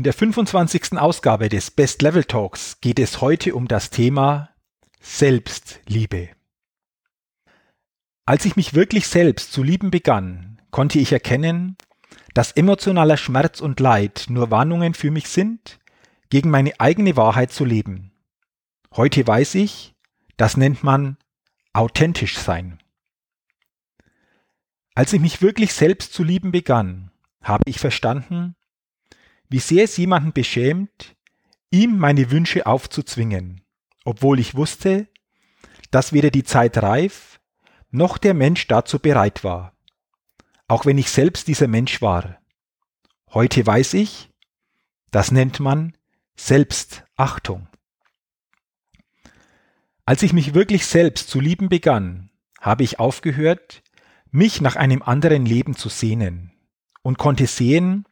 In der 25. Ausgabe des Best Level Talks geht es heute um das Thema Selbstliebe. Als ich mich wirklich selbst zu lieben begann, konnte ich erkennen, dass emotionaler Schmerz und Leid nur Warnungen für mich sind, gegen meine eigene Wahrheit zu leben. Heute weiß ich, das nennt man authentisch sein. Als ich mich wirklich selbst zu lieben begann, habe ich verstanden, wie sehr es jemanden beschämt, ihm meine Wünsche aufzuzwingen, obwohl ich wusste, dass weder die Zeit reif, noch der Mensch dazu bereit war, auch wenn ich selbst dieser Mensch war. Heute weiß ich, das nennt man Selbstachtung. Als ich mich wirklich selbst zu lieben begann, habe ich aufgehört, mich nach einem anderen Leben zu sehnen und konnte sehen,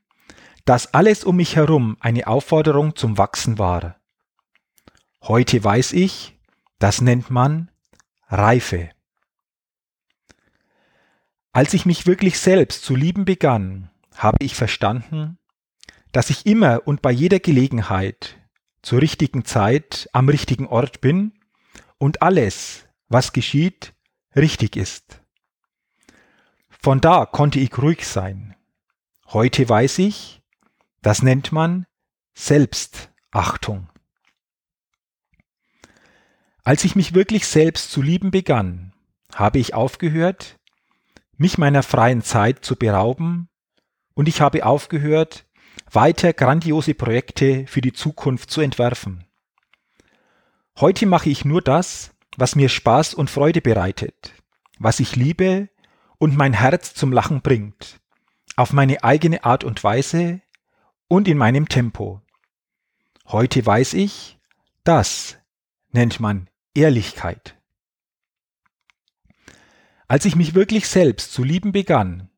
dass alles um mich herum eine Aufforderung zum Wachsen war. Heute weiß ich, das nennt man Reife. Als ich mich wirklich selbst zu lieben begann, habe ich verstanden, dass ich immer und bei jeder Gelegenheit zur richtigen Zeit am richtigen Ort bin und alles, was geschieht, richtig ist. Von da konnte ich ruhig sein. Heute weiß ich, das nennt man Selbstachtung. Als ich mich wirklich selbst zu lieben begann, habe ich aufgehört, mich meiner freien Zeit zu berauben, und ich habe aufgehört, weiter grandiose Projekte für die Zukunft zu entwerfen. Heute mache ich nur das, was mir Spaß und Freude bereitet, was ich liebe und mein Herz zum Lachen bringt, auf meine eigene Art und Weise, und in meinem Tempo. Heute weiß ich, das nennt man Ehrlichkeit. Als ich mich wirklich selbst zu lieben begann,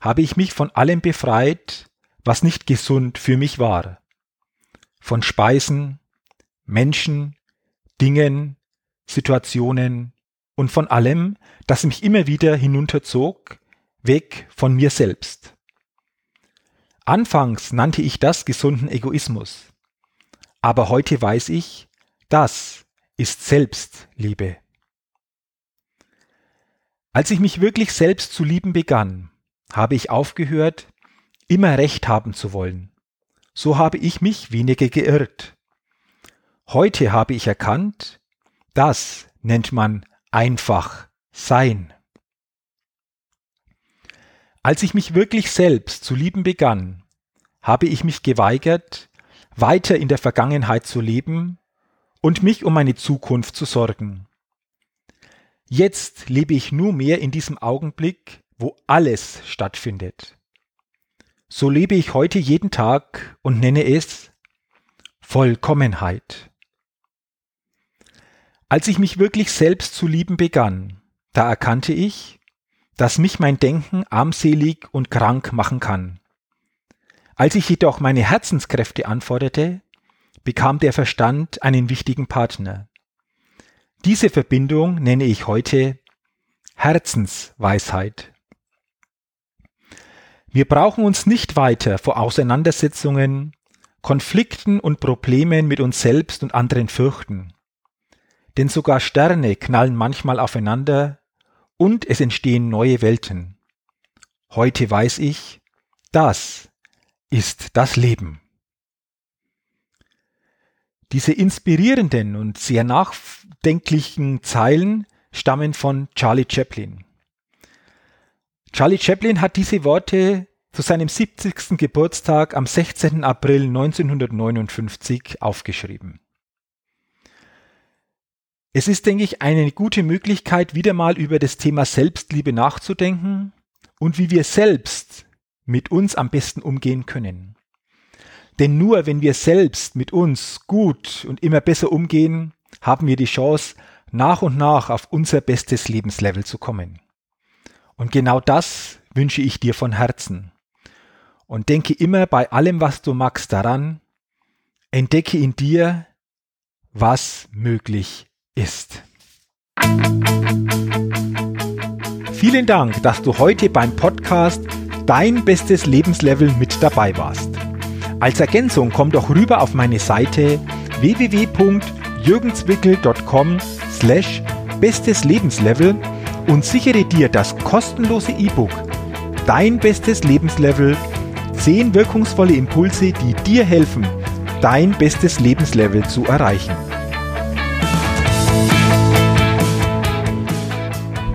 habe ich mich von allem befreit, was nicht gesund für mich war. Von Speisen, Menschen, Dingen, Situationen und von allem, das mich immer wieder hinunterzog, weg von mir selbst. Anfangs nannte ich das gesunden Egoismus. Aber heute weiß ich, das ist Selbstliebe. Als ich mich wirklich selbst zu lieben begann, habe ich aufgehört, immer Recht haben zu wollen. So habe ich mich weniger geirrt. Heute habe ich erkannt, das nennt man einfach Sein. Als ich mich wirklich selbst zu lieben begann, habe ich mich geweigert, weiter in der Vergangenheit zu leben und mich um meine Zukunft zu sorgen. Jetzt lebe ich nur mehr in diesem Augenblick, wo alles stattfindet. So lebe ich heute jeden Tag und nenne es Vollkommenheit. Als ich mich wirklich selbst zu lieben begann, da erkannte ich, dass mich mein Denken armselig und krank machen kann. Als ich jedoch meine Herzenskräfte anforderte, bekam der Verstand einen wichtigen Partner. Diese Verbindung nenne ich heute Herzensweisheit. Wir brauchen uns nicht weiter vor Auseinandersetzungen, Konflikten und Problemen mit uns selbst und anderen fürchten. Denn sogar Sterne knallen manchmal aufeinander und es entstehen neue Welten. Heute weiß ich, das ist das Leben. Diese inspirierenden und sehr nachdenklichen Zeilen stammen von Charlie Chaplin. Charlie Chaplin hat diese Worte zu seinem 70. Geburtstag am 16. April 1959 aufgeschrieben. Es ist, denke ich, eine gute Möglichkeit, wieder mal über das Thema Selbstliebe nachzudenken und wie wir selbst mit uns am besten umgehen können. Denn nur wenn wir selbst mit uns gut und immer besser umgehen, haben wir die Chance, nach und nach auf unser bestes Lebenslevel zu kommen. Und genau das wünsche ich dir von Herzen. Und denke immer bei allem, was du magst, daran, entdecke in dir, was möglich ist. Vielen Dank, dass du heute beim Podcast Dein bestes Lebenslevel mit dabei warst. Als Ergänzung komm doch rüber auf meine Seite www.jürgenswickel.com slash bestes Lebenslevel und sichere dir das kostenlose E-Book Dein bestes Lebenslevel 10 wirkungsvolle Impulse, die dir helfen, dein bestes Lebenslevel zu erreichen.